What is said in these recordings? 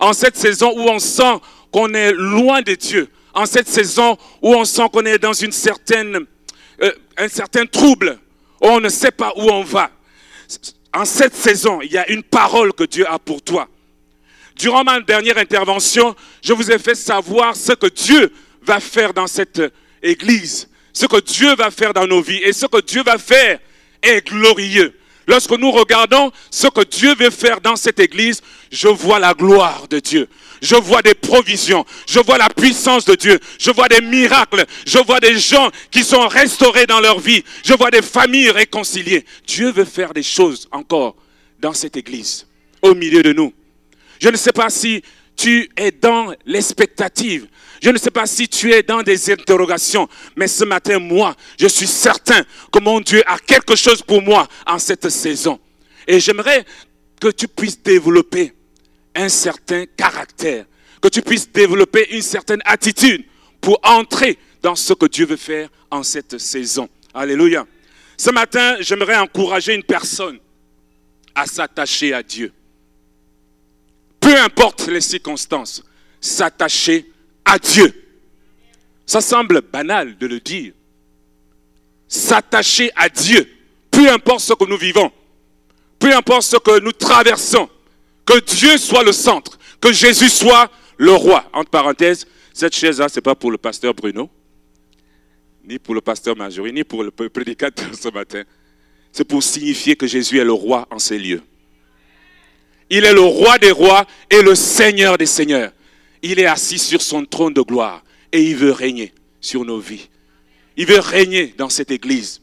en cette saison où on sent qu'on est loin de Dieu, en cette saison où on sent qu'on est dans euh, un certain trouble, où on ne sait pas où on va. En cette saison, il y a une parole que Dieu a pour toi. Durant ma dernière intervention, je vous ai fait savoir ce que Dieu va faire dans cette église, ce que Dieu va faire dans nos vies et ce que Dieu va faire est glorieux. Lorsque nous regardons ce que Dieu veut faire dans cette église, je vois la gloire de Dieu. Je vois des provisions. Je vois la puissance de Dieu. Je vois des miracles. Je vois des gens qui sont restaurés dans leur vie. Je vois des familles réconciliées. Dieu veut faire des choses encore dans cette église, au milieu de nous. Je ne sais pas si tu es dans l'expectative. Je ne sais pas si tu es dans des interrogations, mais ce matin, moi, je suis certain que mon Dieu a quelque chose pour moi en cette saison. Et j'aimerais que tu puisses développer un certain caractère, que tu puisses développer une certaine attitude pour entrer dans ce que Dieu veut faire en cette saison. Alléluia. Ce matin, j'aimerais encourager une personne à s'attacher à Dieu peu importe les circonstances, s'attacher à Dieu. Ça semble banal de le dire. S'attacher à Dieu, peu importe ce que nous vivons, peu importe ce que nous traversons, que Dieu soit le centre, que Jésus soit le roi. Entre parenthèses, cette chaise-là, ce n'est pas pour le pasteur Bruno, ni pour le pasteur Majorie, ni pour le prédicateur ce matin. C'est pour signifier que Jésus est le roi en ces lieux. Il est le roi des rois et le seigneur des seigneurs. Il est assis sur son trône de gloire et il veut régner sur nos vies. Il veut régner dans cette église.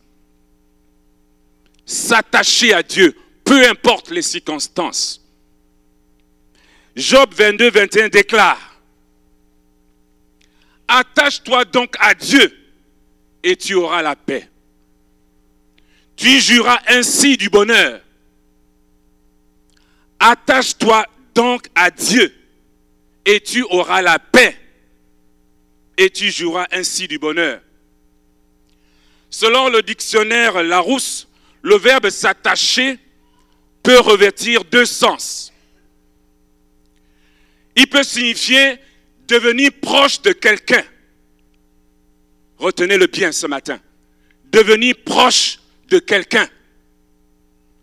S'attacher à Dieu, peu importe les circonstances. Job 22, 21 déclare, Attache-toi donc à Dieu et tu auras la paix. Tu juras ainsi du bonheur Attache-toi donc à Dieu et tu auras la paix et tu joueras ainsi du bonheur. Selon le dictionnaire Larousse, le verbe s'attacher peut revêtir deux sens. Il peut signifier devenir proche de quelqu'un. Retenez-le bien ce matin. Devenir proche de quelqu'un.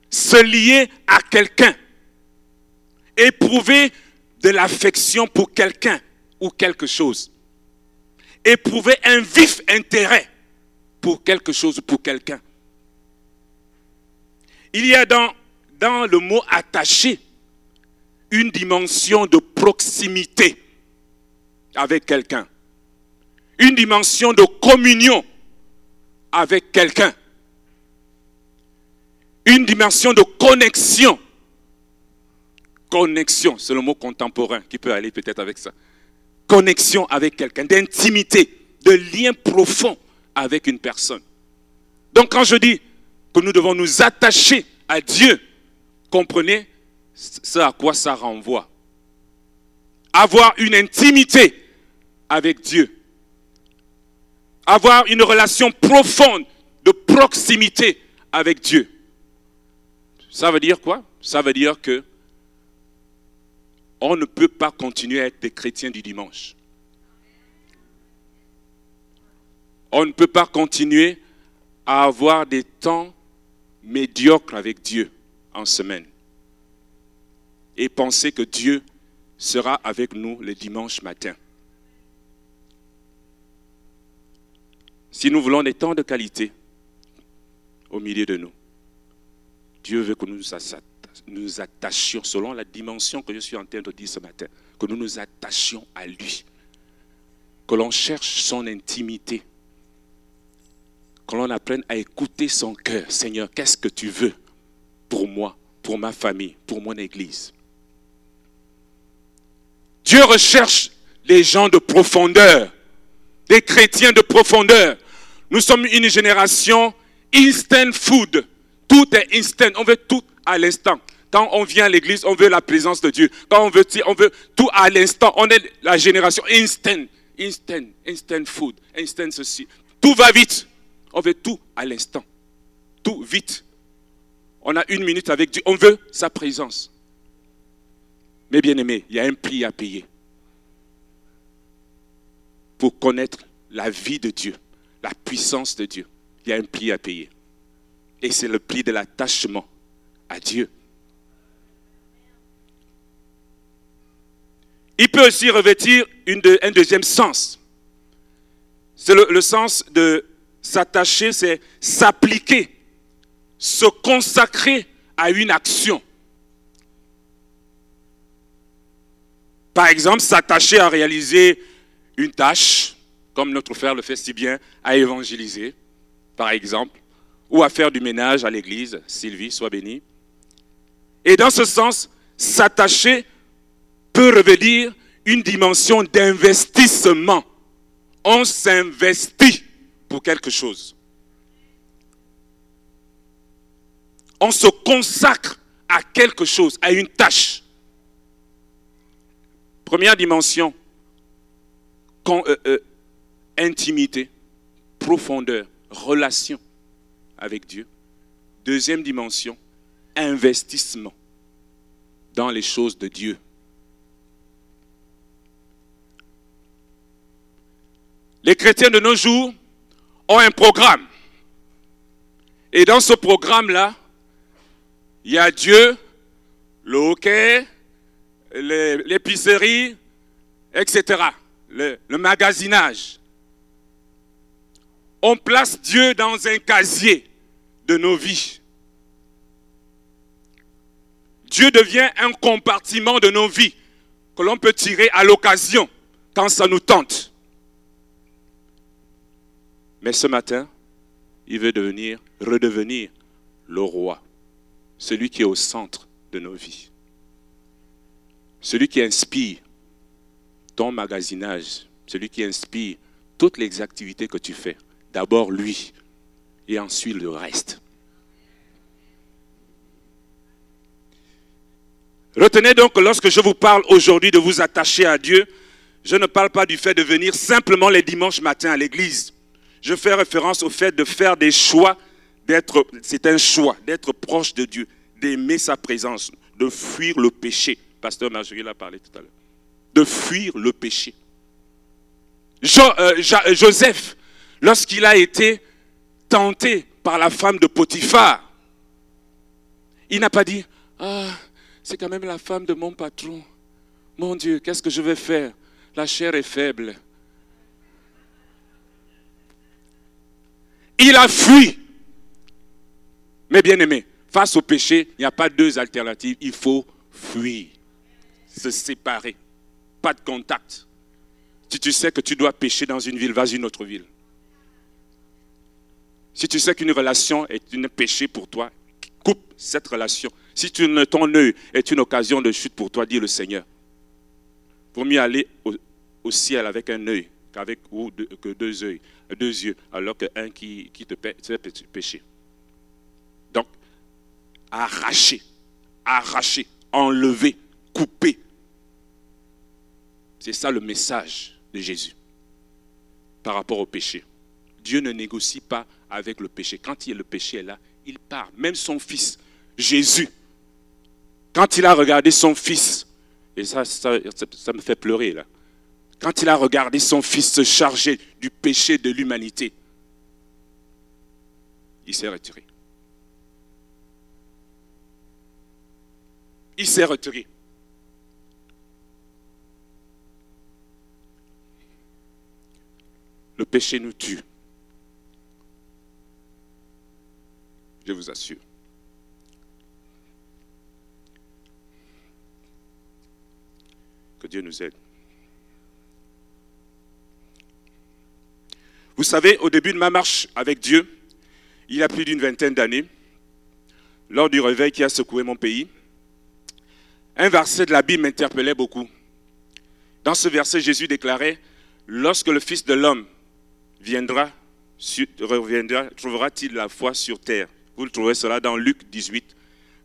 Se lier à quelqu'un éprouver de l'affection pour quelqu'un ou quelque chose. Éprouver un vif intérêt pour quelque chose ou pour quelqu'un. Il y a dans, dans le mot attaché une dimension de proximité avec quelqu'un. Une dimension de communion avec quelqu'un. Une dimension de connexion Connexion, c'est le mot contemporain qui peut aller peut-être avec ça. Connexion avec quelqu'un, d'intimité, de lien profond avec une personne. Donc quand je dis que nous devons nous attacher à Dieu, comprenez ce à quoi ça renvoie. Avoir une intimité avec Dieu. Avoir une relation profonde de proximité avec Dieu. Ça veut dire quoi? Ça veut dire que on ne peut pas continuer à être des chrétiens du dimanche. On ne peut pas continuer à avoir des temps médiocres avec Dieu en semaine et penser que Dieu sera avec nous le dimanche matin. Si nous voulons des temps de qualité au milieu de nous, Dieu veut que nous nous nous attachions, selon la dimension que je suis en train de dire ce matin, que nous nous attachions à lui, que l'on cherche son intimité, que l'on apprenne à écouter son cœur. Seigneur, qu'est-ce que tu veux pour moi, pour ma famille, pour mon Église? Dieu recherche les gens de profondeur, des chrétiens de profondeur. Nous sommes une génération instant food. Tout est instant. On veut tout à l'instant. Quand on vient à l'église, on veut la présence de Dieu. Quand on veut, on veut tout à l'instant. On est la génération instant, instant, instant food, instant ceci. Tout va vite. On veut tout à l'instant. Tout vite. On a une minute avec Dieu. On veut sa présence. Mes bien-aimés, il y a un prix à payer pour connaître la vie de Dieu, la puissance de Dieu. Il y a un prix à payer. Et c'est le prix de l'attachement à Dieu. Il peut aussi revêtir un deuxième sens. C'est le, sens de s'attacher, c'est s'appliquer, se consacrer à une action. Par exemple, s'attacher à réaliser une tâche, comme notre frère le fait si bien, à évangéliser, par exemple, ou à faire du ménage à l'église. Sylvie, sois bénie. Et dans ce sens, s'attacher peut revenir une dimension d'investissement. On s'investit pour quelque chose. On se consacre à quelque chose, à une tâche. Première dimension, euh, euh, intimité, profondeur, relation avec Dieu. Deuxième dimension, investissement dans les choses de Dieu. Les chrétiens de nos jours ont un programme. Et dans ce programme-là, il y a Dieu, le hockey, l'épicerie, etc. Le, le magasinage. On place Dieu dans un casier de nos vies. Dieu devient un compartiment de nos vies que l'on peut tirer à l'occasion quand ça nous tente. Mais ce matin, il veut devenir, redevenir le roi, celui qui est au centre de nos vies, celui qui inspire ton magasinage, celui qui inspire toutes les activités que tu fais. D'abord lui et ensuite le reste. Retenez donc que lorsque je vous parle aujourd'hui de vous attacher à Dieu, je ne parle pas du fait de venir simplement les dimanches matins à l'église. Je fais référence au fait de faire des choix, d'être, c'est un choix, d'être proche de Dieu, d'aimer sa présence, de fuir le péché. Pasteur Marjorie l'a parlé tout à l'heure. De fuir le péché. Euh, Joseph, lorsqu'il a été tenté par la femme de Potiphar, il n'a pas dit, ah, c'est quand même la femme de mon patron. Mon Dieu, qu'est-ce que je vais faire? La chair est faible. Il a fui. Mais bien aimé, face au péché, il n'y a pas deux alternatives. Il faut fuir, se séparer, pas de contact. Si tu sais que tu dois pécher dans une ville, vas une autre ville. Si tu sais qu'une relation est un péché pour toi, coupe cette relation. Si ton œil est une occasion de chute pour toi, dis le Seigneur. Vaut mieux aller au, ciel avec un œil qu'avec que deux yeux, deux yeux, alors qu'un qui, qui te fait pécher. Donc, arracher, arracher, enlever, couper. C'est ça le message de Jésus par rapport au péché. Dieu ne négocie pas avec le péché. Quand il le péché est là, il part. Même son fils, Jésus, quand il a regardé son fils, et ça, ça, me fait pleurer là, quand il a regardé son fils se charger du péché de l'humanité, il s'est retiré. Il s'est retiré. Le péché nous tue. Je vous assure. Que Dieu nous aide. Vous savez, au début de ma marche avec Dieu, il y a plus d'une vingtaine d'années, lors du réveil qui a secoué mon pays, un verset de la Bible m'interpellait beaucoup. Dans ce verset, Jésus déclarait, lorsque le Fils de l'homme viendra, reviendra, trouvera-t-il la foi sur terre? Vous le trouverez cela dans Luc 18,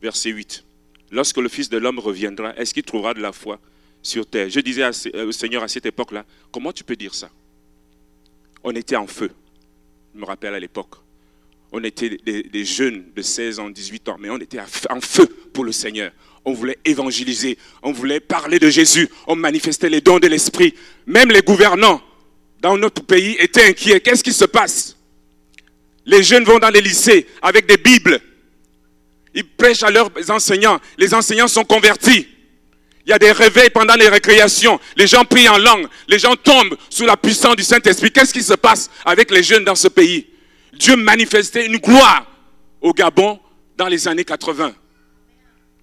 verset 8. Lorsque le Fils de l'homme reviendra, est-ce qu'il trouvera de la foi sur terre? Je disais euh, au Seigneur à cette époque-là, comment tu peux dire ça? On était en feu, je me rappelle à l'époque. On était des, jeunes de 16 ans, 18 ans, mais on était en feu pour le Seigneur. On voulait évangéliser, on voulait parler de Jésus, on manifestait les dons de l'Esprit. Même les gouvernants dans notre pays étaient inquiets. Qu'est-ce qui se passe? Les jeunes vont dans les lycées avec des Bibles. Ils prêchent à leurs enseignants. Les enseignants sont convertis. Il y a des réveils pendant les récréations. Les gens prient en langue. Les gens tombent sous la puissance du Saint-Esprit. Qu'est-ce qui se passe avec les jeunes dans ce pays? Dieu manifestait une gloire au Gabon dans les années 80.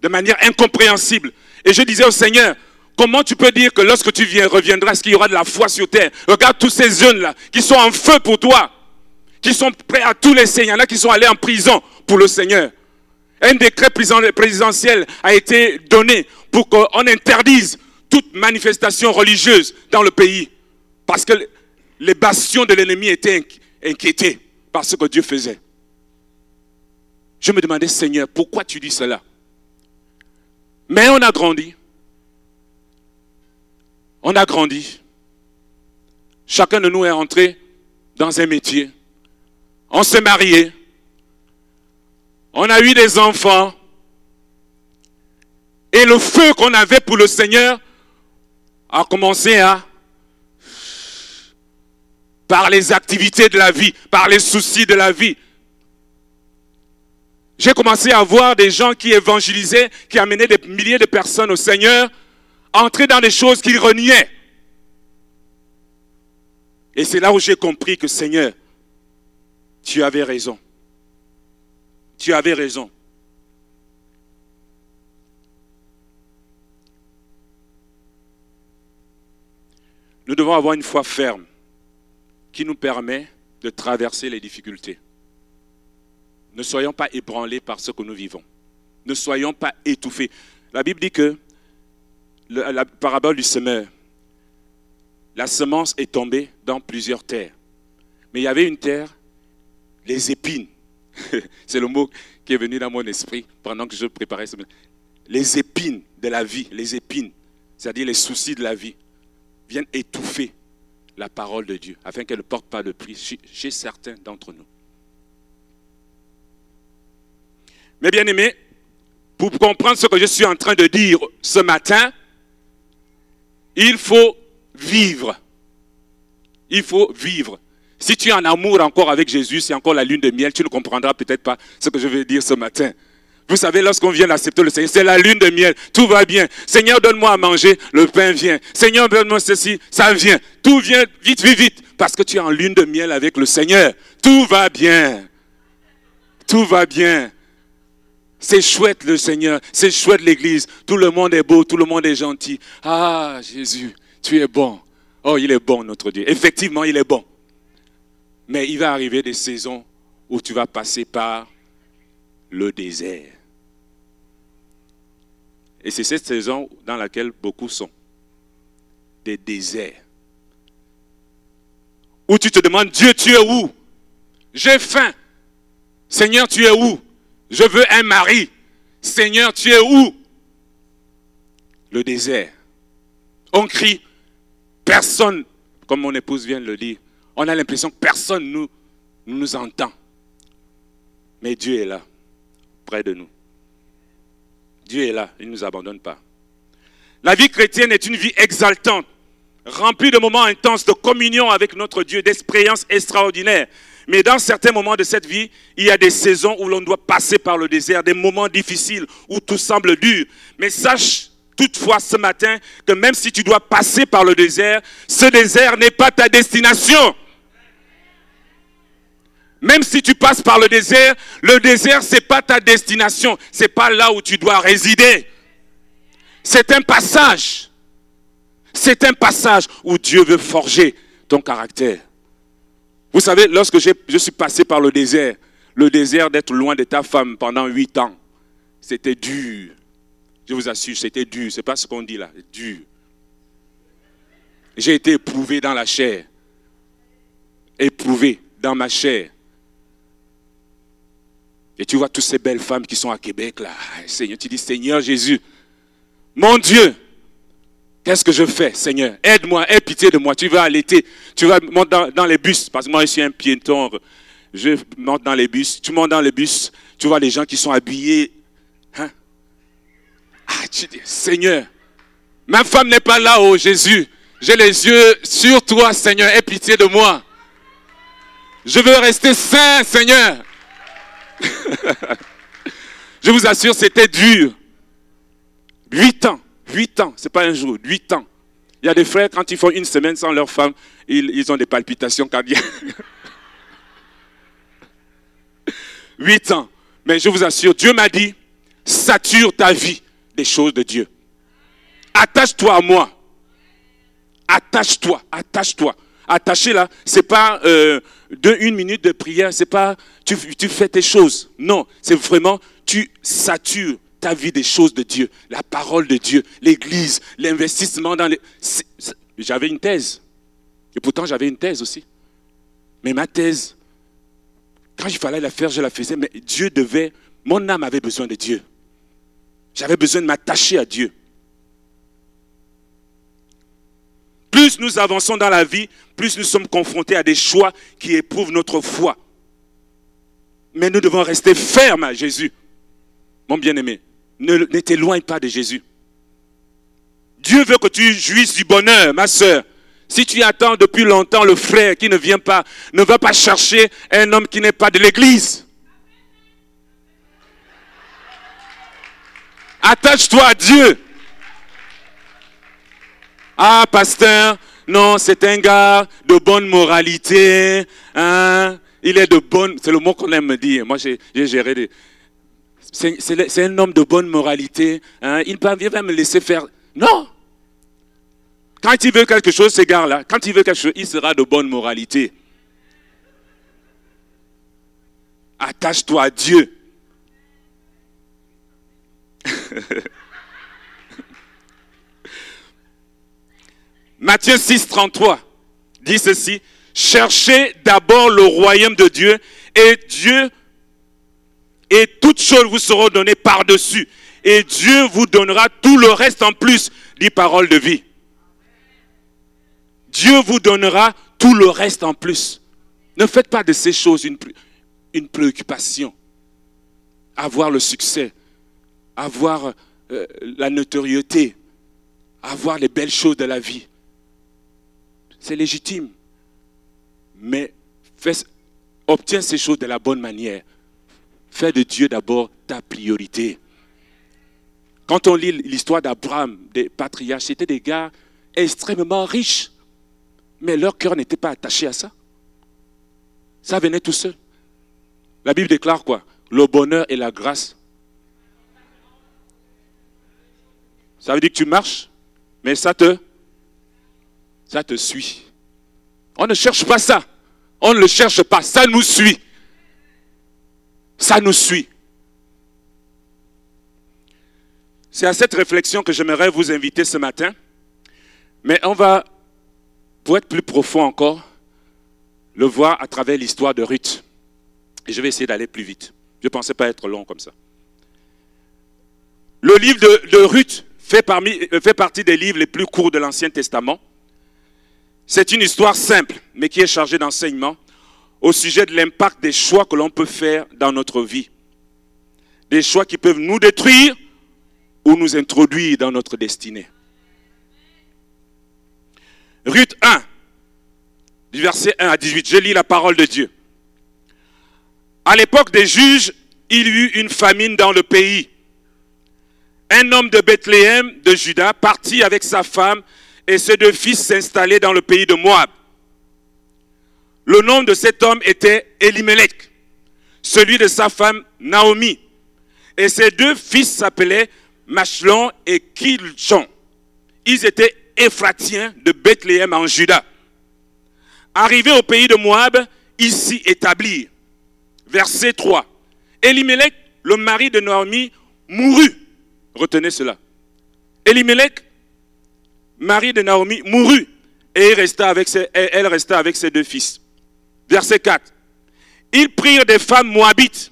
De manière incompréhensible. Et je disais au Seigneur, comment tu peux dire que lorsque tu viens, reviendras, est-ce qu'il y aura de la foi sur terre? Regarde tous ces jeunes-là qui sont en feu pour toi. Qui sont prêts à tous les Il y en a qui sont allés en prison pour le Seigneur. Un décret présidentiel a été donné pour qu'on interdise toute manifestation religieuse dans le pays. Parce que les bastions de l'ennemi étaient inquiétés par ce que Dieu faisait. Je me demandais, Seigneur, pourquoi tu dis cela? Mais on a grandi. On a grandi. Chacun de nous est entré dans un métier. On s'est marié. On a eu des enfants. Et le feu qu'on avait pour le Seigneur a commencé à, par les activités de la vie, par les soucis de la vie, j'ai commencé à voir des gens qui évangélisaient, qui amenaient des milliers de personnes au Seigneur, entrer dans des choses qu'ils reniaient. Et c'est là où j'ai compris que Seigneur, tu avais raison. Tu avais raison. Nous devons avoir une foi ferme qui nous permet de traverser les difficultés. Ne soyons pas ébranlés par ce que nous vivons. Ne soyons pas étouffés. La Bible dit que la parabole du semeur, la semence est tombée dans plusieurs terres. Mais il y avait une terre, les épines. C'est le mot qui est venu dans mon esprit pendant que je préparais ce Les épines de la vie, les épines, c'est-à-dire les soucis de la vie, viennent étouffer la parole de Dieu afin qu'elle ne porte pas de prix chez certains d'entre nous. Mais bien aimé, pour comprendre ce que je suis en train de dire ce matin, il faut vivre. Il faut vivre. Si tu es en amour encore avec Jésus, c'est encore la lune de miel, tu ne comprendras peut-être pas ce que je vais dire ce matin. Vous savez, lorsqu'on vient d'accepter le Seigneur, c'est la lune de miel, tout va bien. Seigneur, donne-moi à manger, le pain vient. Seigneur, donne-moi ceci, ça vient. Tout vient vite, vite, vite. Parce que tu es en lune de miel avec le Seigneur. Tout va bien. Tout va bien. C'est chouette le Seigneur, c'est chouette l'Église. Tout le monde est beau, tout le monde est gentil. Ah, Jésus, tu es bon. Oh, il est bon, notre Dieu. Effectivement, il est bon. Mais il va arriver des saisons où tu vas passer par le désert. Et c'est cette saison dans laquelle beaucoup sont. Des déserts. Où tu te demandes, Dieu, tu es où? J'ai faim. Seigneur, tu es où? Je veux un mari. Seigneur, tu es où? Le désert. On crie, personne, comme mon épouse vient de le dire, on a l'impression que personne nous, nous entend. Mais Dieu est là, près de nous. Dieu est là, il ne nous abandonne pas. La vie chrétienne est une vie exaltante, remplie de moments intenses de communion avec notre Dieu, d'expériences extraordinaires. Mais dans certains moments de cette vie, il y a des saisons où l'on doit passer par le désert, des moments difficiles où tout semble dur. Mais sache toutefois ce matin que même si tu dois passer par le désert, ce désert n'est pas ta destination. Même si tu passes par le désert, le désert, ce n'est pas ta destination. Ce n'est pas là où tu dois résider. C'est un passage. C'est un passage où Dieu veut forger ton caractère. Vous savez, lorsque je suis passé par le désert, le désert d'être loin de ta femme pendant huit ans, c'était dur. Je vous assure, c'était dur. Ce n'est pas ce qu'on dit là, dur. J'ai été éprouvé dans la chair. Éprouvé dans ma chair. Et tu vois toutes ces belles femmes qui sont à Québec là. Seigneur, tu dis Seigneur Jésus, mon Dieu, qu'est-ce que je fais, Seigneur? Aide-moi, aie pitié de moi. Tu vas allaiter, tu vas monter dans, les bus, parce que moi je suis un piéton. Je monte dans les bus, tu montes dans les bus, tu vois les gens qui sont habillés. Hein? Ah, tu dis, Seigneur, ma femme n'est pas là, oh Jésus. J'ai les yeux sur toi, Seigneur. Aie pitié de moi. Je veux rester saint, Seigneur. Je vous assure, c'était dur. Huit ans. Huit ans. C'est pas un jour. Huit ans. Il y a des frères, quand ils font une semaine sans leur femme, ils, ils ont des palpitations cardiaques. Huit ans. Mais je vous assure, Dieu m'a dit, sature ta vie des choses de Dieu. Attache-toi à moi. Attache-toi, attache-toi. Attaché là, c'est pas euh, une minute de prière, c'est pas tu, tu fais tes choses. Non, c'est vraiment tu satures ta vie des choses de Dieu, la parole de Dieu, l'église, l'investissement dans les. J'avais une thèse. Et pourtant, j'avais une thèse aussi. Mais ma thèse, quand il fallait la faire, je la faisais. Mais Dieu devait. Mon âme avait besoin de Dieu. J'avais besoin de m'attacher à Dieu. Plus nous avançons dans la vie, plus nous sommes confrontés à des choix qui éprouvent notre foi. Mais nous devons rester fermes à Jésus. Mon bien-aimé, ne, t'éloigne pas de Jésus. Dieu veut que tu jouisses du bonheur, ma soeur. Si tu attends depuis longtemps le frère qui ne vient pas, ne va pas chercher un homme qui n'est pas de l'église. Attache-toi à Dieu. Ah, pasteur, non, c'est un gars de bonne moralité. Hein? Il est de bonne. C'est le mot qu'on aime me dire. Moi, j'ai géré des. C'est un homme de bonne moralité. Hein? Il va me laisser faire. Non! Quand il veut quelque chose, ce gars-là, quand il veut quelque chose, il sera de bonne moralité. Attache-toi à Dieu. Matthieu 6, 33 dit ceci, cherchez d'abord le royaume de Dieu et Dieu et toutes choses vous seront données par-dessus. Et Dieu vous donnera tout le reste en plus, dit parole de vie. Dieu vous donnera tout le reste en plus. Ne faites pas de ces choses une, préoccupation. Avoir le succès, avoir euh, la notoriété, avoir les belles choses de la vie. C'est légitime. Mais obtiens ces choses de la bonne manière. Fais de Dieu d'abord ta priorité. Quand on lit l'histoire d'Abraham, des patriarches, c'était des gars extrêmement riches. Mais leur cœur n'était pas attaché à ça. Ça venait tout seul. La Bible déclare quoi? Le bonheur et la grâce. Ça veut dire que tu marches, mais ça te, ça te suit. On ne cherche pas ça. On ne le cherche pas. Ça nous suit. Ça nous suit. C'est à cette réflexion que j'aimerais vous inviter ce matin. Mais on va, pour être plus profond encore, le voir à travers l'histoire de Ruth. Et je vais essayer d'aller plus vite. Je ne pensais pas être long comme ça. Le livre de, Ruth parmi, fait partie des livres les plus courts de l'Ancien Testament. C'est une histoire simple, mais qui est chargée d'enseignements au sujet de l'impact des choix que l'on peut faire dans notre vie. Des choix qui peuvent nous détruire ou nous introduire dans notre destinée. Ruth 1, du verset 1 à 18, je lis la parole de Dieu. À l'époque des juges, il y eut une famine dans le pays. Un homme de Bethléem, de Juda, partit avec sa femme et ses deux fils s'installaient dans le pays de Moab. Le nom de cet homme était Elimelech, celui de sa femme Naomi. Et ses deux fils s'appelaient Machlon et Kilchon. Ils étaient Éphratiens de Bethléem en Juda. Arrivés au pays de Moab, ils s'y établirent. Verset 3. Elimelech, le mari de Naomi, mourut. Retenez cela. Elimelech, mari de Naomi, mourut et resta avec elle resta avec ses deux fils. Verset 4. Ils prirent des femmes moabites.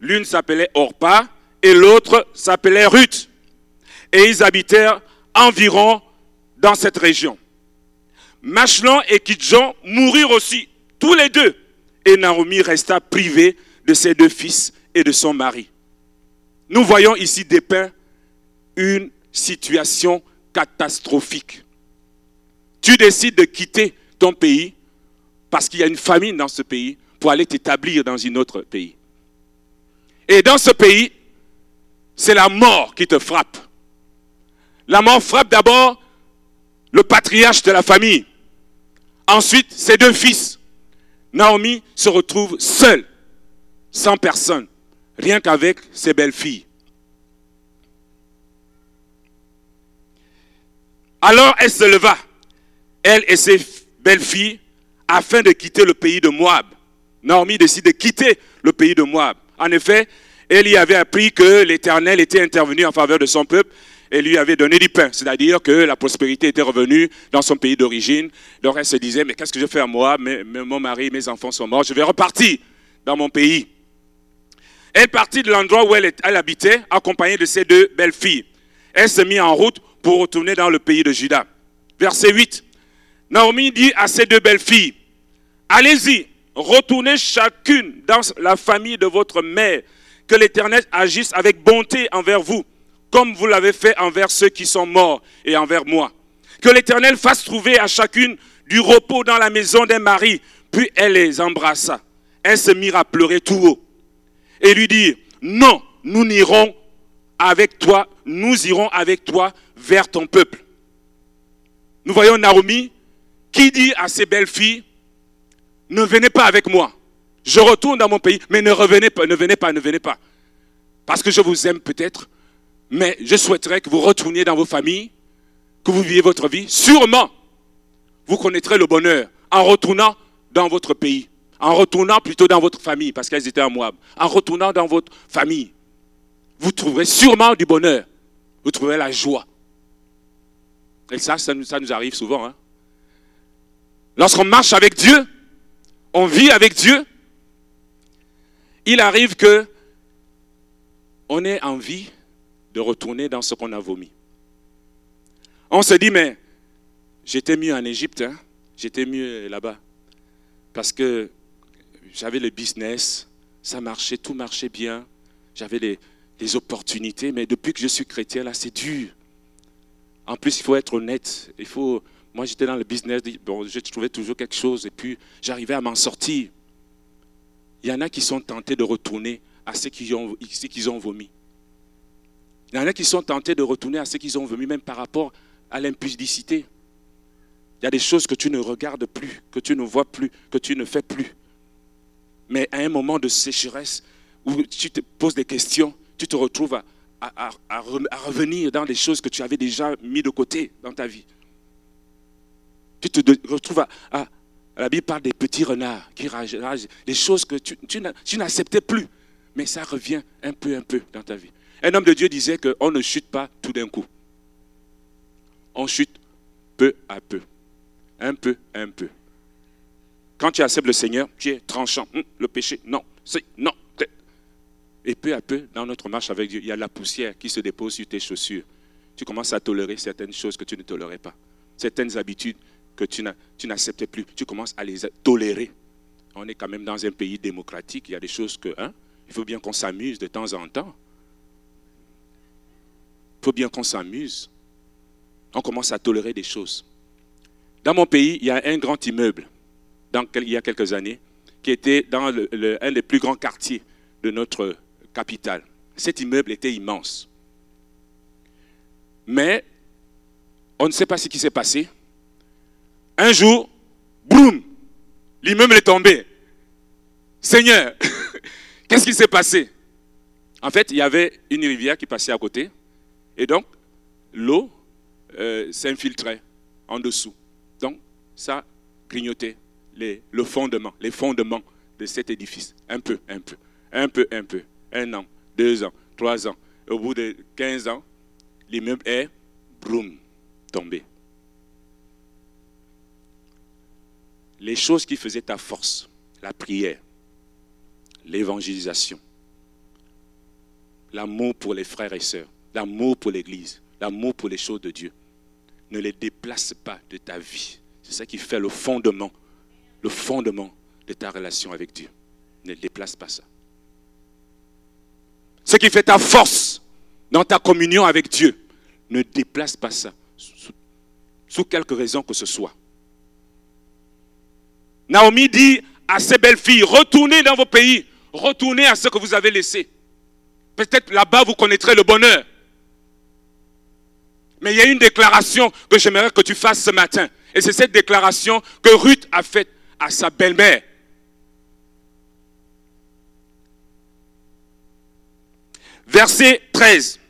L'une s'appelait Orpa et l'autre s'appelait Ruth. Et ils habitèrent environ dans cette région. Machlon et Kidjon moururent aussi, tous les deux. Et Naomi resta privée de ses deux fils et de son mari. Nous voyons ici dépeint une situation catastrophique. Tu décides de quitter ton pays parce qu'il y a une famine dans ce pays pour aller t'établir dans un autre pays. Et dans ce pays, c'est la mort qui te frappe. La mort frappe d'abord le patriarche de la famille. Ensuite, ses deux fils. Naomi se retrouve seule, sans personne, rien qu'avec ses belles Alors elle se leva, elle et ses belles filles, afin de quitter le pays de Moab. Naomi décide de quitter le pays de Moab. En effet, elle y avait appris que l'Éternel était intervenu en faveur de son peuple et lui avait donné du pain, c'est-à-dire que la prospérité était revenue dans son pays d'origine. Donc elle se disait, mais qu'est-ce que je fais à moi Mon mari, mes enfants sont morts, je vais repartir dans mon pays. Elle partit de l'endroit où elle, habitait, accompagnée de ses deux belles filles. Elle se mit en route retourner dans le pays de Juda. Verset 8. Naomi dit à ses deux belles filles, allez-y, retournez chacune dans la famille de votre mère, que l'Éternel agisse avec bonté envers vous, comme vous l'avez fait envers ceux qui sont morts et envers moi. Que l'Éternel fasse trouver à chacune du repos dans la maison d'un mari. Puis elle les embrassa. Elle se mit à pleurer tout haut et lui dit, non, nous n'irons avec toi, nous irons avec toi vers ton peuple. Nous voyons Naomi qui dit à ses belles filles, ne venez pas avec moi. Je retourne dans mon pays, mais ne revenez pas, ne venez pas, ne venez pas. Parce que je vous aime peut-être, mais je souhaiterais que vous retourniez dans vos familles, que vous viviez votre vie. Sûrement, vous connaîtrez le bonheur en retournant dans votre pays, en retournant plutôt dans votre famille, parce qu'elles étaient en Moab, en retournant dans votre famille. Vous trouverez sûrement du bonheur, vous trouverez la joie. Et ça, ça nous, arrive souvent. Hein. Lorsqu'on marche avec Dieu, on vit avec Dieu, il arrive que on ait envie de retourner dans ce qu'on a vomi. On se dit, mais j'étais mieux en Égypte, hein. j'étais mieux là-bas. Parce que j'avais le business, ça marchait, tout marchait bien, j'avais les, les opportunités, mais depuis que je suis chrétien, là, c'est dur. En plus, il faut être honnête. Il faut, moi, j'étais dans le business, bon, je trouvais toujours quelque chose et puis j'arrivais à m'en sortir. Il y en a qui sont tentés de retourner à ce qu'ils ont, qu'ils ont vomi. Il y en a qui sont tentés de retourner à ce qu'ils ont vomi, même par rapport à l'impudicité. Il y a des choses que tu ne regardes plus, que tu ne vois plus, que tu ne fais plus. Mais à un moment de sécheresse où tu te poses des questions, tu te retrouves à, revenir dans des choses que tu avais déjà mis de côté dans ta vie. Tu te retrouves à, la Bible parle des petits renards qui ragent, des choses que tu, tu n'acceptais plus, mais ça revient un peu, un peu dans ta vie. Un homme de Dieu disait qu'on ne chute pas tout d'un coup. On chute peu à peu. Un peu, un peu. Quand tu acceptes le Seigneur, tu es tranchant. Hum, le péché, non. C'est non. Et peu à peu, dans notre marche avec Dieu, il y a la poussière qui se dépose sur tes chaussures. Tu commences à tolérer certaines choses que tu ne tolérais pas. Certaines habitudes que tu n'acceptais plus. Tu commences à les tolérer. On est quand même dans un pays démocratique. Il y a des choses que, hein, il faut bien qu'on s'amuse de temps en temps. Il faut bien qu'on s'amuse. On commence à tolérer des choses. Dans mon pays, il y a un grand immeuble, il y a quelques années, qui était dans un des plus grands quartiers de notre capitale. Cet immeuble était immense. Mais on ne sait pas ce qui s'est passé. Un jour, boum, l'immeuble est tombé. Seigneur, qu'est-ce qui s'est passé? En fait, il y avait une rivière qui passait à côté. Et donc, l'eau euh, s'infiltrait en dessous. Donc, ça grignotait les, le fondement, les fondements de cet édifice. Un peu, un peu, un peu, un peu un an, deux ans, trois ans. au bout de 15 ans, l'immeuble est, broum, tombé. Les choses qui faisaient ta force, la prière, l'évangélisation, l'amour pour les frères et sœurs, l'amour pour l'Église, l'amour pour les choses de Dieu, ne les déplace pas de ta vie. C'est ça qui fait le fondement, le fondement de ta relation avec Dieu. Ne déplace pas ça. Ce qui fait ta force dans ta communion avec Dieu, ne déplace pas ça, sous, quelque raison que ce soit. Naomi dit à ses belles filles, retournez dans vos pays, retournez à ce que vous avez laissé. Peut-être là-bas, vous connaîtrez le bonheur. Mais il y a une déclaration que j'aimerais que tu fasses ce matin. Et c'est cette déclaration que Ruth a faite à sa belle-mère. Verset 13.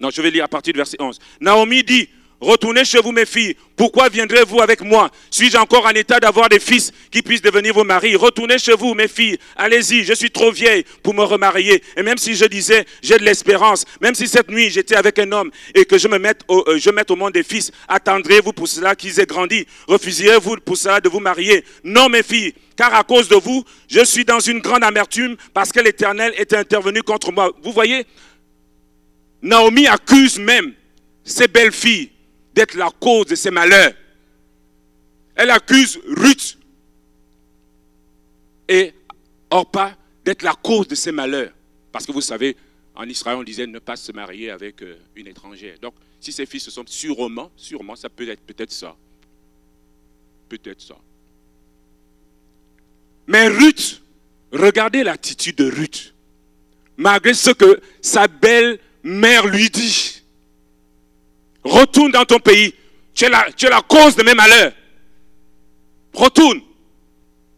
Non, je vais lire à partir du verset 11. Naomi dit, Retournez chez vous, mes filles. Pourquoi viendrez-vous avec moi? Suis-je encore en état d'avoir des fils qui puissent devenir vos maris? Retournez chez vous, mes filles. Allez-y, je suis trop vieille pour me remarier. Et même si je disais, j'ai de l'espérance, même si cette nuit j'étais avec un homme et que je me mette au, euh, je mette au monde des fils, attendrez-vous pour cela qu'ils aient grandi? Refuserez-vous pour cela de vous marier? Non, mes filles, car à cause de vous, je suis dans une grande amertume parce que l'Éternel est intervenu contre moi. Vous voyez, Naomi accuse même ses belles filles d'être la cause de ses malheurs. Elle accuse Ruth et Orpa d'être la cause de ses malheurs. Parce que vous savez, en Israël, on disait ne pas se marier avec euh, une étrangère. Donc, si ses filles se sont sûrement, sûrement, ça peut être peut-être ça. Peut-être ça. Mais Ruth, regardez l'attitude de Ruth. Malgré ce que sa belle-mère lui dit. Retourne dans ton pays. Tu es, la, cause de mes malheurs. Retourne.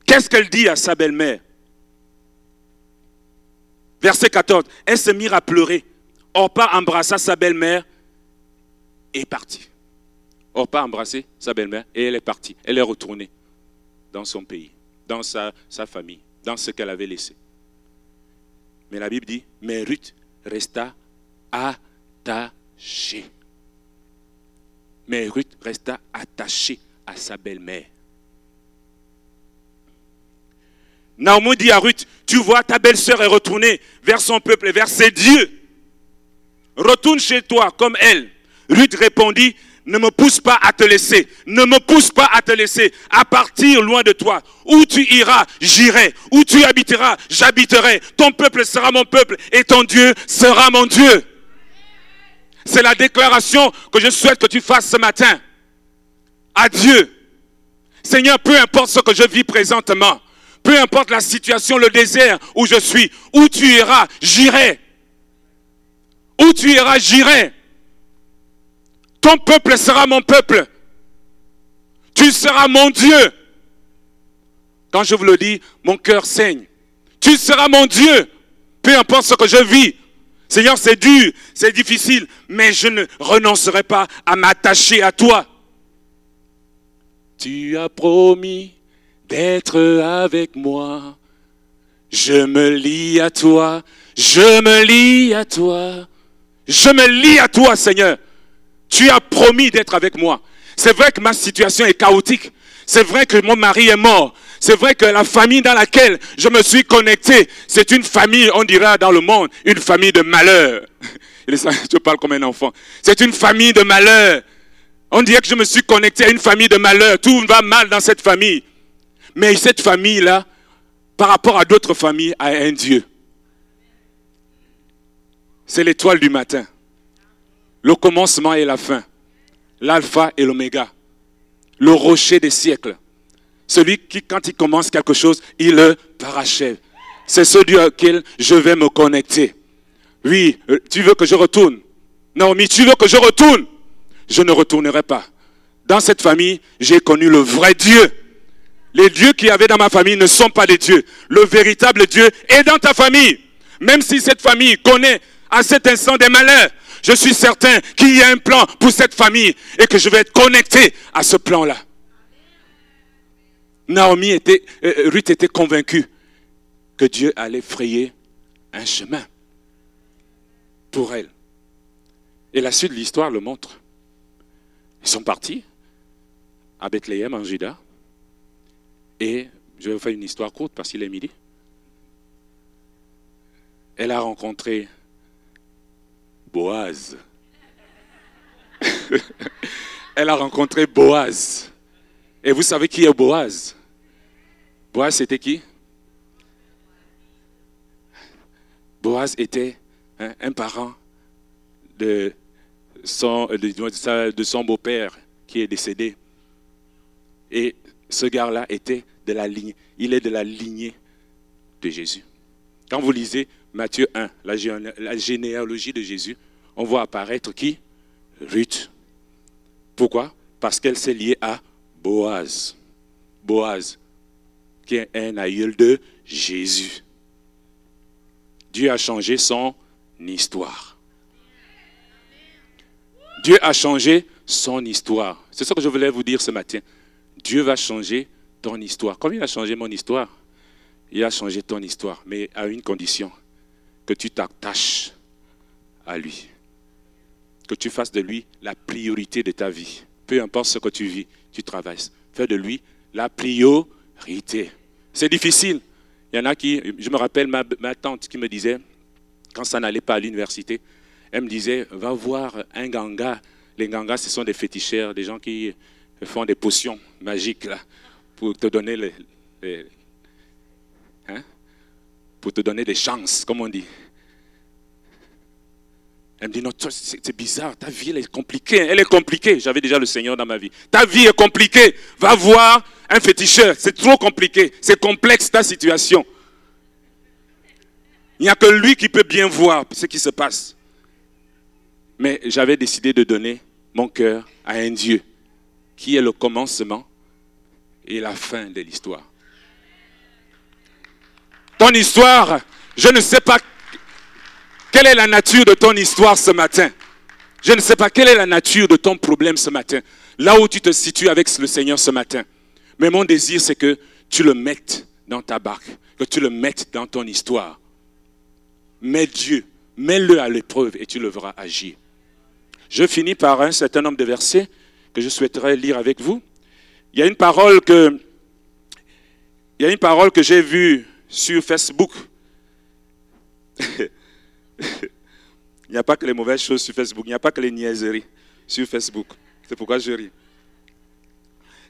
Qu'est-ce qu'elle dit à sa belle-mère? Verset 14. Elle se mit à pleurer. Orpa embrassa sa belle-mère et est partie. Orpa a sa belle-mère et elle est partie. Elle est retournée dans son pays, dans sa, famille, dans ce qu'elle avait laissé. Mais la Bible dit, mais Ruth resta attachée. Mais Ruth resta attachée à sa belle-mère. Naomi dit à Ruth, tu vois, ta belle-sœur est retournée vers son peuple et vers ses dieux. Retourne chez toi comme elle. Ruth répondit, ne me pousse pas à te laisser. Ne me pousse pas à te laisser. À partir loin de toi. Où tu iras, j'irai. Où tu habiteras, j'habiterai. Ton peuple sera mon peuple et ton Dieu sera mon Dieu. C'est la déclaration que je souhaite que tu fasses ce matin. À. Seigneur, peu importe ce que je vis présentement, peu importe la situation, le désert où je suis, où tu iras, j'irai. Où tu iras, j'irai. Ton peuple sera mon peuple. Tu seras mon Dieu. Quand je vous le dis, mon cœur saigne. Tu seras mon Dieu. Peu importe ce que je vis, Seigneur, c'est dur, c'est difficile, mais je ne renoncerai pas à m'attacher à toi. Tu as promis d'être avec moi. Je me lie à toi, je me lie à toi. Je me lie à toi, Seigneur. Tu as promis d'être avec moi. C'est vrai que ma situation est chaotique. C'est vrai que mon mari est mort. C'est vrai que la famille dans laquelle je me suis connecté, c'est une famille, on dira dans le monde, une famille de malheur. Je parle comme un enfant. C'est une famille de malheur. On dirait que je me suis connecté à une famille de malheur. Tout va mal dans cette famille. Mais cette famille-là, par rapport à d'autres familles, a un Dieu. C'est l'étoile du matin. Le commencement et la fin. L'alpha et l'oméga. Le rocher des siècles. Celui qui, quand il commence quelque chose, il le parachève. C'est celui auquel je vais me connecter. Oui, euh, tu veux que je retourne? Naomi, tu veux que je retourne? Je ne retournerai pas. Dans cette famille, j'ai connu le vrai Dieu. Les dieux qu'il y avait dans ma famille ne sont pas des dieux. Le véritable Dieu est dans ta famille. Même si cette famille connaît à cet instant des malheurs, je suis certain qu'il y a un plan pour cette famille et que je vais être connecté à ce plan-là. Naomi était, euh, euh, Ruth était convaincue que Dieu allait frayer un chemin pour elle. Et la suite de l'histoire le montre. Ils sont partis à Bethléem, en Juda. Et je vais vous faire une histoire courte parce qu'il est midi. Elle a rencontré Boaz. Elle a rencontré Boaz. Et vous savez qui est Boaz? Boaz, c'était qui? Boaz était un parent de son, de son beau-père qui est décédé. Et ce gars-là était de la lignée, il est de la lignée de Jésus. Quand vous lisez Matthieu 1, la, généalogie de Jésus, on voit apparaître qui? Ruth. Pourquoi? Parce qu'elle s'est liée à Boaz. Boaz, qui est un aïeul de Jésus. Dieu a changé son histoire. Dieu a changé son histoire. C'est ce que je voulais vous dire ce matin. Dieu va changer ton histoire. Comme il a changé mon histoire, il a changé ton histoire, mais à une condition, que tu t'attaches à lui, que tu fasses de lui la priorité de ta vie. Peu importe ce que tu vis, tu travailles. Fais de lui la priorité. C'est difficile. Il y en a qui, je me rappelle ma, tante qui me disait, quand ça n'allait pas à l'université, elle me disait, va voir un ganga. Les gangas, ce sont des féticheurs, des gens qui font des potions magiques pour te donner les, hein, pour te donner des chances, comme on dit. Elle me dit, non, c'est bizarre, ta vie elle est compliquée, elle est compliquée. J'avais déjà le Seigneur dans ma vie. Ta vie est compliquée, va voir un féticheur, c'est trop compliqué, c'est complexe ta situation. Il n'y a que lui qui peut bien voir ce qui se passe. Mais j'avais décidé de donner mon cœur à un Dieu qui est le commencement et la fin de l'histoire. Ton histoire, je ne sais pas quelle est la nature de ton histoire ce matin. Je ne sais pas quelle est la nature de ton problème ce matin. Là où tu te situes avec le Seigneur ce matin. Mais mon désir, c'est que tu le mettes dans ta barque, que tu le mettes dans ton histoire. Mets Dieu, mets-le à l'épreuve et tu le verras agir. Je finis par un certain nombre de versets que je souhaiterais lire avec vous. Il y a une parole que, il y a une parole que j'ai vue sur Facebook. il n'y a pas que les mauvaises choses sur Facebook, il n'y a pas que les niaiseries sur Facebook. C'est pourquoi je ris.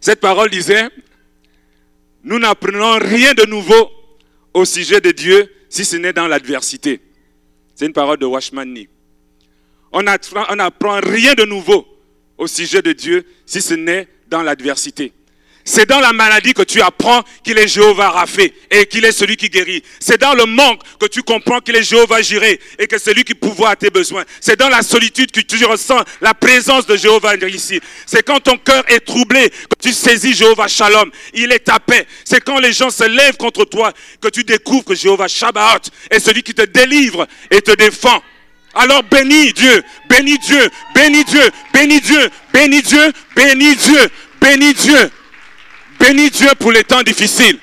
Cette parole disait, nous n'apprenons rien de nouveau au sujet de Dieu si ce n'est dans l'adversité. C'est une parole de Washman. On n'apprend rien de nouveau au sujet de Dieu si ce n'est dans l'adversité. C'est dans la maladie que tu apprends qu'il est Jéhovah Rapha et qu'il est celui qui guérit. C'est dans le manque que tu comprends qu'il est Jéhovah Jireh et que c'est lui qui pourvoit à tes besoins. C'est dans la solitude que tu ressens la présence de Jéhovah ici. C'est quand ton cœur est troublé que tu saisis Jéhovah Shalom. Il est ta paix. C'est quand les gens se lèvent contre toi que tu découvres que Jéhovah Shabbat est celui qui te délivre et te défend. Alors bénis Dieu, bénis Dieu, bénis Dieu, bénis Dieu, bénis Dieu, bénis Dieu, bénis Dieu. Bénis Dieu pour les temps difficiles.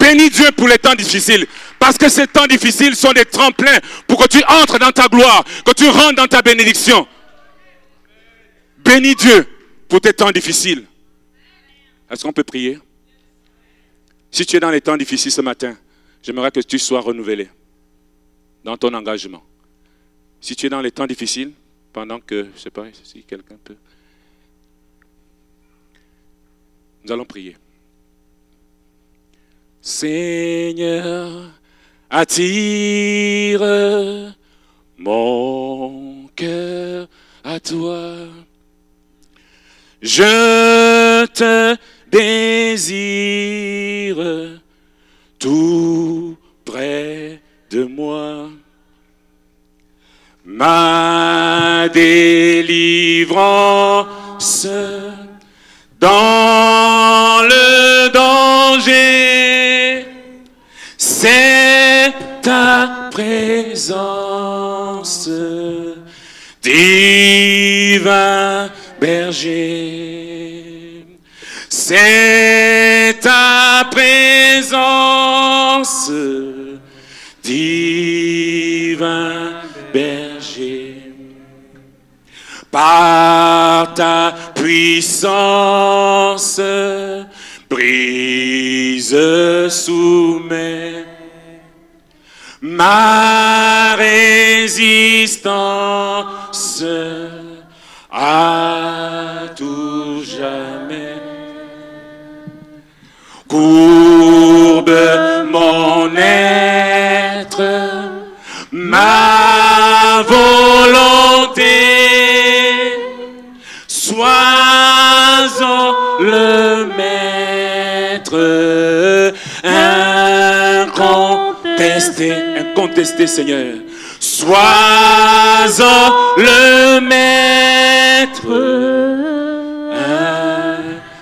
Bénis Dieu pour les temps difficiles. Parce que ces temps difficiles sont des tremplins pour que tu entres dans ta gloire, que tu rentres dans ta bénédiction. Bénis Dieu pour tes temps difficiles. Est-ce qu'on peut prier? Si tu es dans les temps difficiles ce matin, j'aimerais que tu sois renouvelé dans ton engagement. Si tu es dans les temps difficiles, pendant que, je ne sais pas si quelqu'un peut. Nous allons prier. Seigneur, attire mon cœur à toi. Je te désire tout près de moi. Ma délivrance dans le danger, présence, divin berger. C'est ta présence, divin berger. Par ta puissance, brise sous mes ma résistance à tout jamais. Courbe mon être, ta volonté. Incontesté Seigneur. Sois-en le maître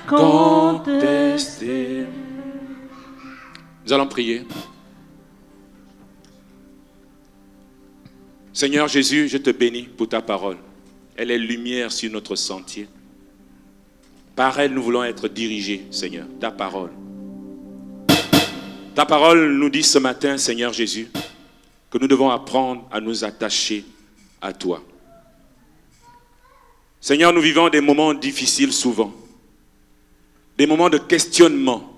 incontesté. Nous allons prier. Seigneur Jésus, je te bénis pour ta parole. Elle est lumière sur notre sentier. Par elle, nous voulons être dirigés, Seigneur, ta parole. Ta parole nous dit ce matin, Seigneur Jésus, que nous devons apprendre à nous attacher à toi. Seigneur, nous vivons des moments difficiles souvent, des moments de questionnement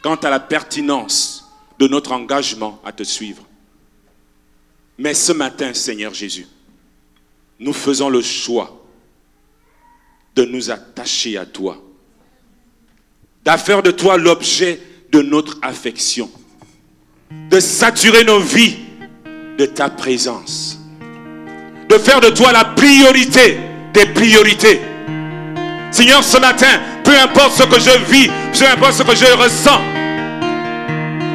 quant à la pertinence de notre engagement à te suivre. Mais ce matin, Seigneur Jésus, nous faisons le choix de nous attacher à toi, d'affaire de toi l'objet de notre affection, de saturer nos vies de ta présence, de faire de toi la priorité des priorités. Seigneur, ce matin, peu importe ce que je vis, peu importe ce que je ressens,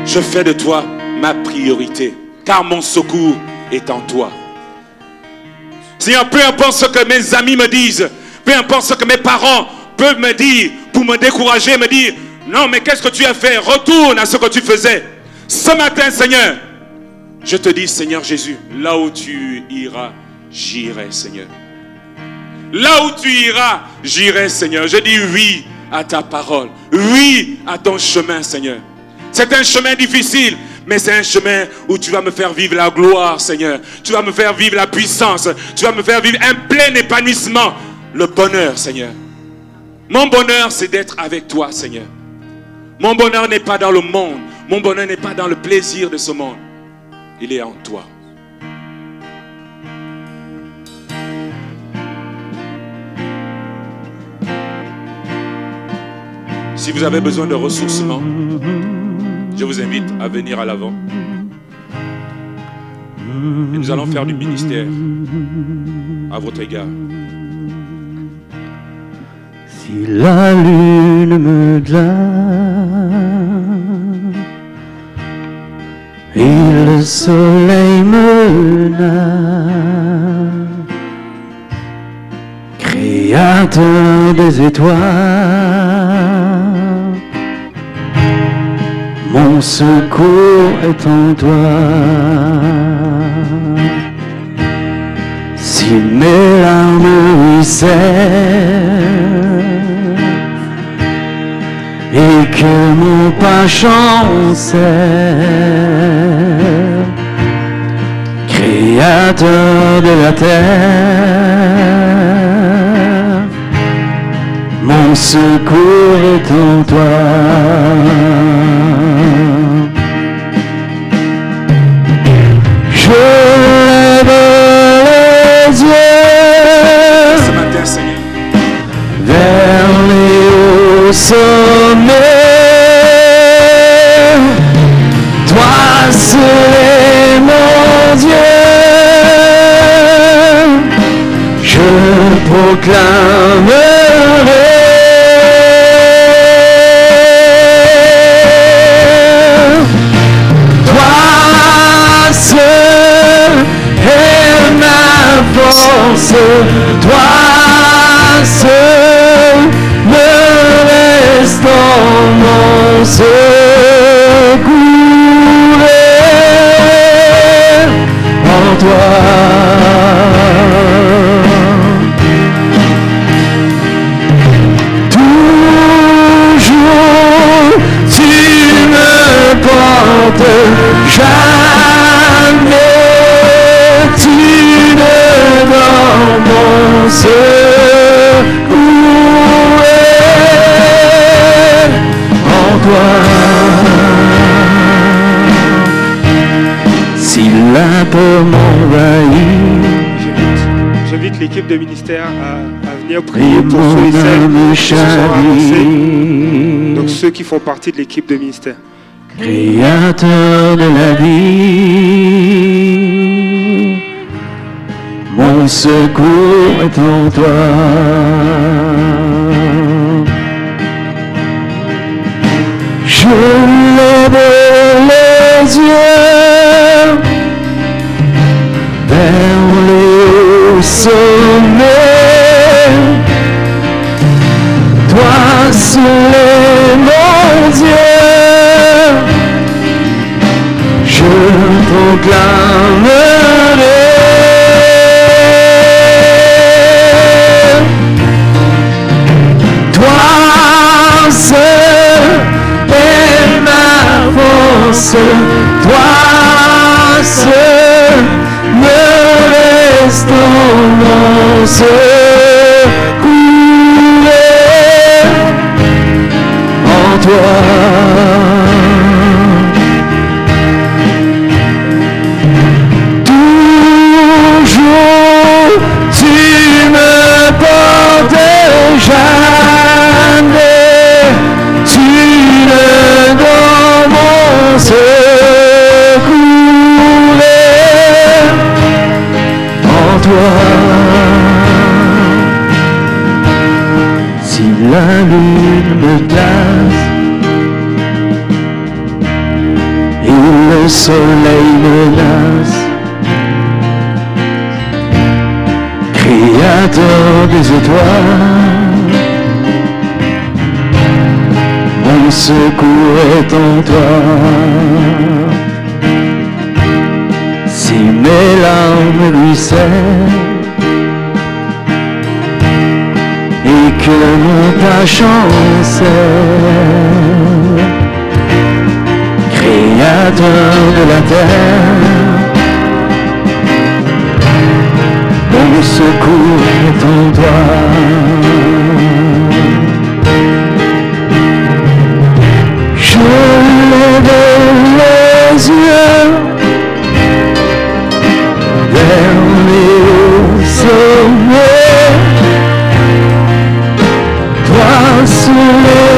je fais de toi ma priorité, car mon secours est en toi. Seigneur, peu importe ce que mes amis me disent, peu importe ce que mes parents peuvent me dire pour me décourager, me dire, non, mais qu'est-ce que tu as fait? Retourne à ce que tu faisais. Ce matin, Seigneur, je te dis, Seigneur Jésus, là où tu iras, j'irai, Seigneur. Là où tu iras, j'irai, Seigneur. Je dis oui à ta parole. Oui à ton chemin, Seigneur. C'est un chemin difficile, mais c'est un chemin où tu vas me faire vivre la gloire, Seigneur. Tu vas me faire vivre la puissance. Tu vas me faire vivre un plein épanouissement. Le bonheur, Seigneur. Mon bonheur, c'est d'être avec toi, Seigneur. Mon bonheur n'est pas dans le monde. Mon bonheur n'est pas dans le plaisir de ce monde. Il est en toi. Si vous avez besoin de ressourcement, je vous invite à venir à l'avant. Et nous allons faire du ministère à votre égard. Si la lune me glace et le soleil me nasse, créateur des étoiles, mon secours est en toi. Si mes larmes ruissellent et que mon pas chancelle, Créateur de la terre, mon secours est en toi. Je lève les yeux Ce matin, Seigneur, vers les hauts sommets. Proclamerai. Ministère à, à venir prier pour ceux et celles qui se sont avancés. Donc ceux qui font partie de l'équipe de ministère. Créateur de la vie, Mon secours est en toi. Je lève les yeux sommet. Toi seul mon Dieu. Je proclamerai. Toi seul est ma force, toi seul mon secours en toi. Le soleil menace, Créateur des étoiles, mon secours est en toi. Si mes larmes ruissellent et que mon ta chancelle, créateur de la terre. Mon secours est en toi. Je lève les yeux vers les sommets. Toi.